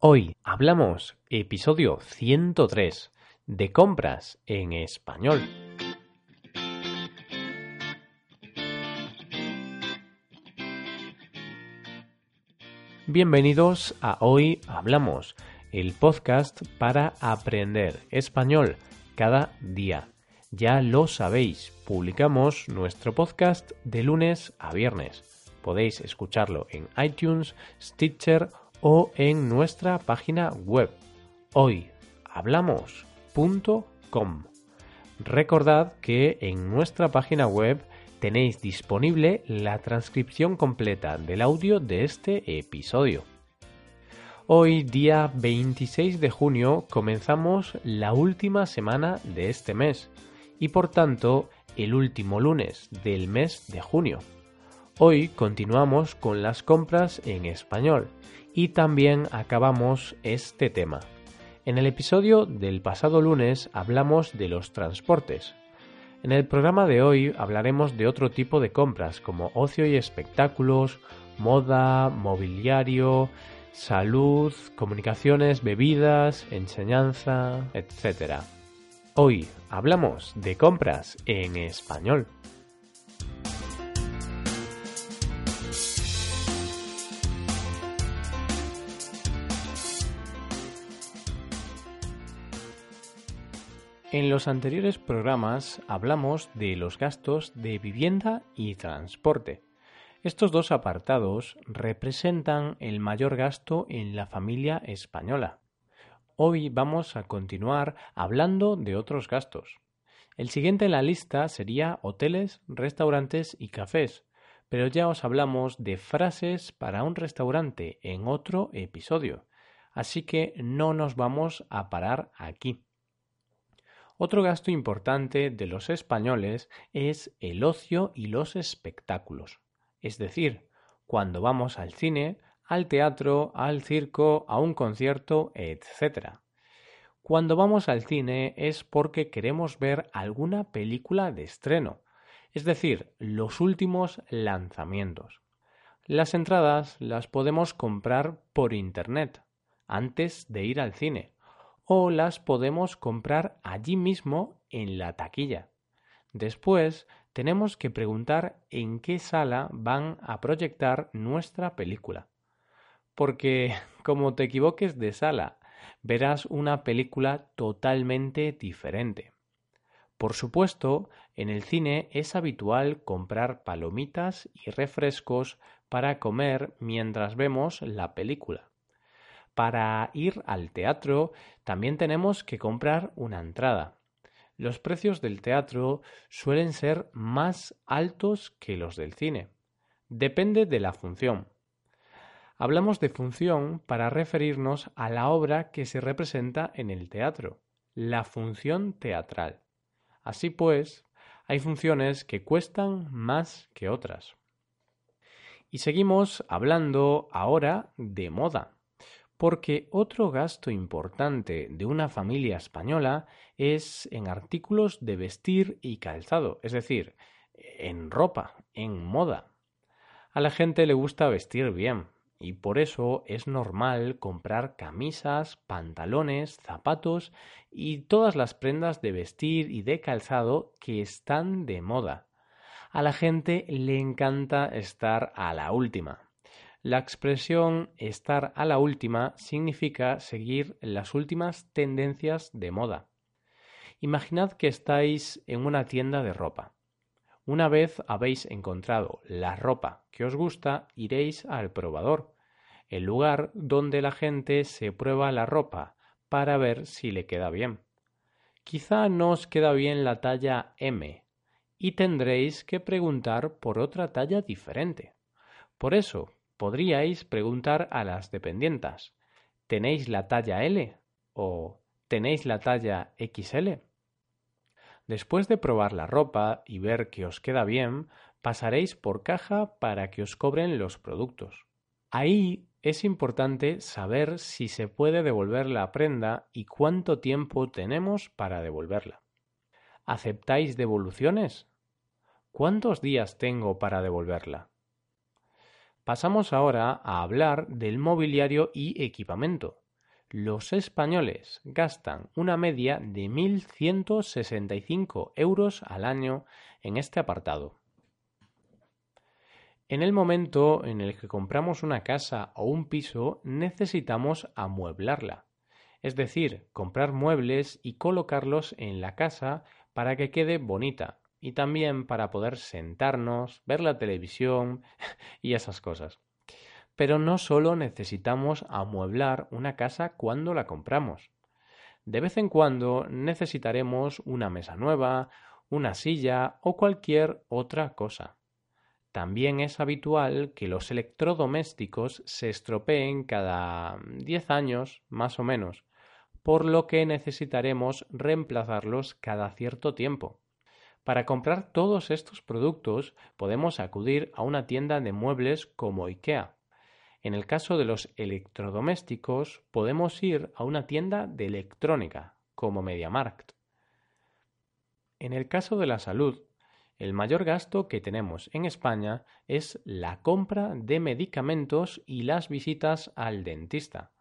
Hoy hablamos episodio 103 de compras en español. Bienvenidos a Hoy Hablamos, el podcast para aprender español cada día. Ya lo sabéis, publicamos nuestro podcast de lunes a viernes. Podéis escucharlo en iTunes, Stitcher o en nuestra página web hoyhablamos.com. Recordad que en nuestra página web tenéis disponible la transcripción completa del audio de este episodio. Hoy, día 26 de junio, comenzamos la última semana de este mes y por tanto el último lunes del mes de junio. Hoy continuamos con las compras en español y también acabamos este tema. En el episodio del pasado lunes hablamos de los transportes. En el programa de hoy hablaremos de otro tipo de compras como ocio y espectáculos, moda, mobiliario, salud, comunicaciones, bebidas, enseñanza, etc. Hoy hablamos de compras en español. En los anteriores programas hablamos de los gastos de vivienda y transporte. Estos dos apartados representan el mayor gasto en la familia española. Hoy vamos a continuar hablando de otros gastos. El siguiente en la lista sería hoteles, restaurantes y cafés, pero ya os hablamos de frases para un restaurante en otro episodio, así que no nos vamos a parar aquí. Otro gasto importante de los españoles es el ocio y los espectáculos. Es decir, cuando vamos al cine, al teatro, al circo, a un concierto, etc. Cuando vamos al cine es porque queremos ver alguna película de estreno, es decir, los últimos lanzamientos. Las entradas las podemos comprar por Internet antes de ir al cine o las podemos comprar allí mismo en la taquilla. Después tenemos que preguntar en qué sala van a proyectar nuestra película. Porque como te equivoques de sala, verás una película totalmente diferente. Por supuesto, en el cine es habitual comprar palomitas y refrescos para comer mientras vemos la película. Para ir al teatro también tenemos que comprar una entrada. Los precios del teatro suelen ser más altos que los del cine. Depende de la función. Hablamos de función para referirnos a la obra que se representa en el teatro, la función teatral. Así pues, hay funciones que cuestan más que otras. Y seguimos hablando ahora de moda porque otro gasto importante de una familia española es en artículos de vestir y calzado, es decir, en ropa, en moda. A la gente le gusta vestir bien y por eso es normal comprar camisas, pantalones, zapatos y todas las prendas de vestir y de calzado que están de moda. A la gente le encanta estar a la última. La expresión estar a la última significa seguir las últimas tendencias de moda. Imaginad que estáis en una tienda de ropa. Una vez habéis encontrado la ropa que os gusta, iréis al probador, el lugar donde la gente se prueba la ropa para ver si le queda bien. Quizá no os queda bien la talla M y tendréis que preguntar por otra talla diferente. Por eso, podríais preguntar a las dependientas, ¿tenéis la talla L o tenéis la talla XL? Después de probar la ropa y ver que os queda bien, pasaréis por caja para que os cobren los productos. Ahí es importante saber si se puede devolver la prenda y cuánto tiempo tenemos para devolverla. ¿Aceptáis devoluciones? ¿Cuántos días tengo para devolverla? Pasamos ahora a hablar del mobiliario y equipamiento. los españoles gastan una media de 1.165 euros al año en este apartado. En el momento en el que compramos una casa o un piso necesitamos amueblarla, es decir, comprar muebles y colocarlos en la casa para que quede bonita y también para poder sentarnos, ver la televisión y esas cosas. Pero no solo necesitamos amueblar una casa cuando la compramos. De vez en cuando necesitaremos una mesa nueva, una silla o cualquier otra cosa. También es habitual que los electrodomésticos se estropeen cada 10 años, más o menos, por lo que necesitaremos reemplazarlos cada cierto tiempo. Para comprar todos estos productos podemos acudir a una tienda de muebles como IKEA. En el caso de los electrodomésticos podemos ir a una tienda de electrónica como MediaMarkt. En el caso de la salud el mayor gasto que tenemos en España es la compra de medicamentos y las visitas al dentista.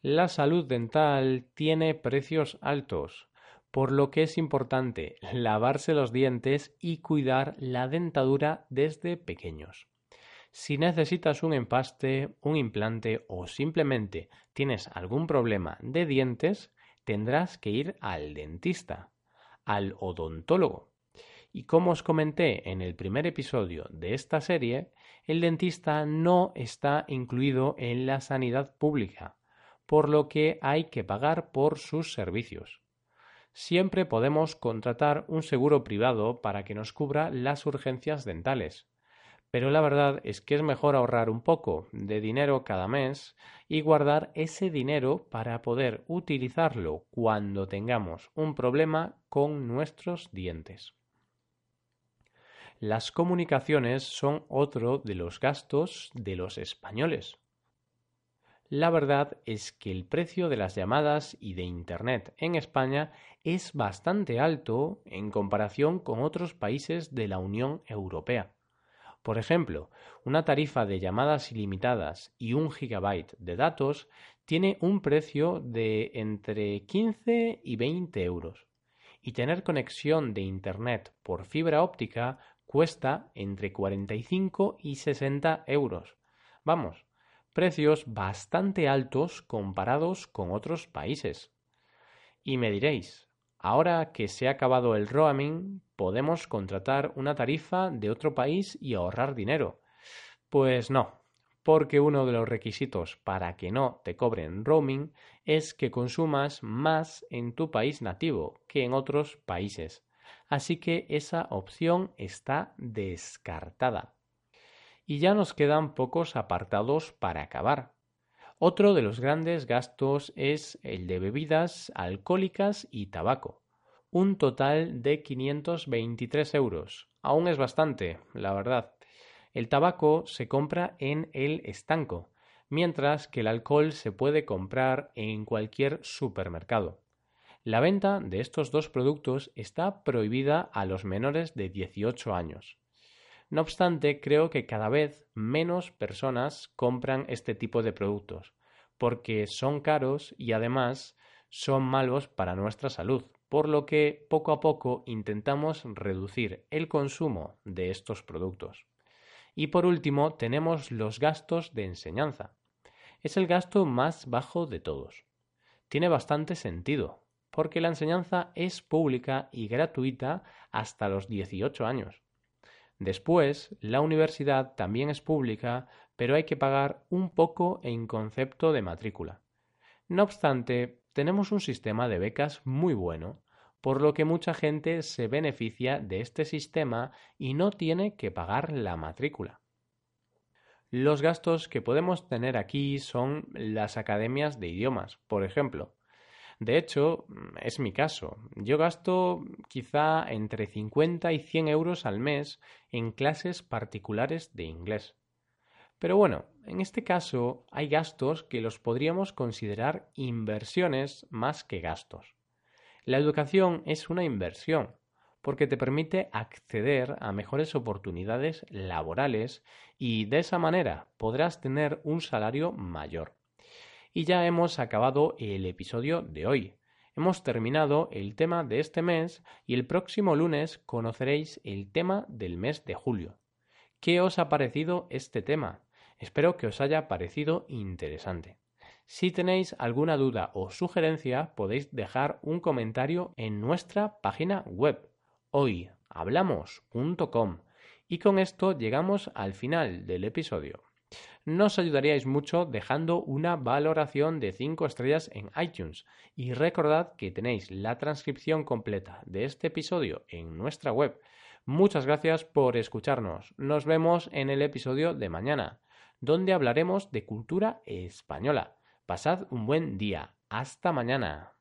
La salud dental tiene precios altos, por lo que es importante lavarse los dientes y cuidar la dentadura desde pequeños. Si necesitas un empaste, un implante o simplemente tienes algún problema de dientes, tendrás que ir al dentista, al odontólogo, y como os comenté en el primer episodio de esta serie, el dentista no está incluido en la sanidad pública, por lo que hay que pagar por sus servicios. Siempre podemos contratar un seguro privado para que nos cubra las urgencias dentales, pero la verdad es que es mejor ahorrar un poco de dinero cada mes y guardar ese dinero para poder utilizarlo cuando tengamos un problema con nuestros dientes. Las comunicaciones son otro de los gastos de los españoles. La verdad es que el precio de las llamadas y de Internet en España es bastante alto en comparación con otros países de la Unión Europea. Por ejemplo, una tarifa de llamadas ilimitadas y un gigabyte de datos tiene un precio de entre 15 y 20 euros. Y tener conexión de Internet por fibra óptica cuesta entre 45 y 60 euros. Vamos, precios bastante altos comparados con otros países. Y me diréis, ahora que se ha acabado el roaming, podemos contratar una tarifa de otro país y ahorrar dinero. Pues no, porque uno de los requisitos para que no te cobren roaming es que consumas más en tu país nativo que en otros países así que esa opción está descartada. Y ya nos quedan pocos apartados para acabar. Otro de los grandes gastos es el de bebidas alcohólicas y tabaco. Un total de 523 euros. Aún es bastante, la verdad. El tabaco se compra en el estanco, mientras que el alcohol se puede comprar en cualquier supermercado. La venta de estos dos productos está prohibida a los menores de 18 años. No obstante, creo que cada vez menos personas compran este tipo de productos, porque son caros y además son malos para nuestra salud, por lo que poco a poco intentamos reducir el consumo de estos productos. Y por último, tenemos los gastos de enseñanza. Es el gasto más bajo de todos. Tiene bastante sentido, porque la enseñanza es pública y gratuita hasta los 18 años. Después, la universidad también es pública, pero hay que pagar un poco en concepto de matrícula. No obstante, tenemos un sistema de becas muy bueno, por lo que mucha gente se beneficia de este sistema y no tiene que pagar la matrícula. Los gastos que podemos tener aquí son las academias de idiomas, por ejemplo. De hecho, mm, es mi caso. Yo gasto quizá entre 50 y 100 euros al mes en clases particulares de inglés. Pero bueno, en este caso hay gastos que los podríamos considerar inversiones más que gastos. La educación es una inversión porque te permite acceder a mejores oportunidades laborales y de esa manera podrás tener un salario mayor. Y ya hemos acabado el episodio de hoy. Hemos terminado el tema de este mes y el próximo lunes conoceréis el tema del mes de julio. ¿Qué os ha parecido este tema? Espero que os haya parecido interesante. Si tenéis alguna duda o sugerencia, podéis dejar un comentario en nuestra página web hoyhablamos.com. Y con esto llegamos al final del episodio. Nos ayudaríais mucho dejando una valoración de 5 estrellas en iTunes y recordad que tenéis la transcripción completa de este episodio en nuestra web. Muchas gracias por escucharnos. Nos vemos en el episodio de mañana, donde hablaremos de cultura española. Pasad un buen día. Hasta mañana.